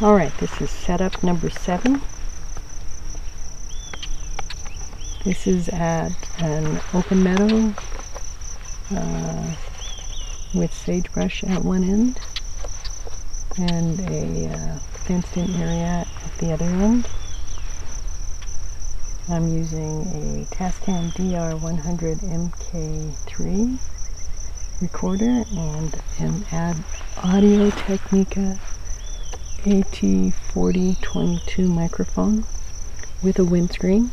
Alright, this is setup number seven. This is at an open meadow uh, with sagebrush at one end and a uh, fenced in area at the other end. I'm using a Tascam DR100 MK3 recorder and an Ad Audio Technica AT4022 microphone with a windscreen.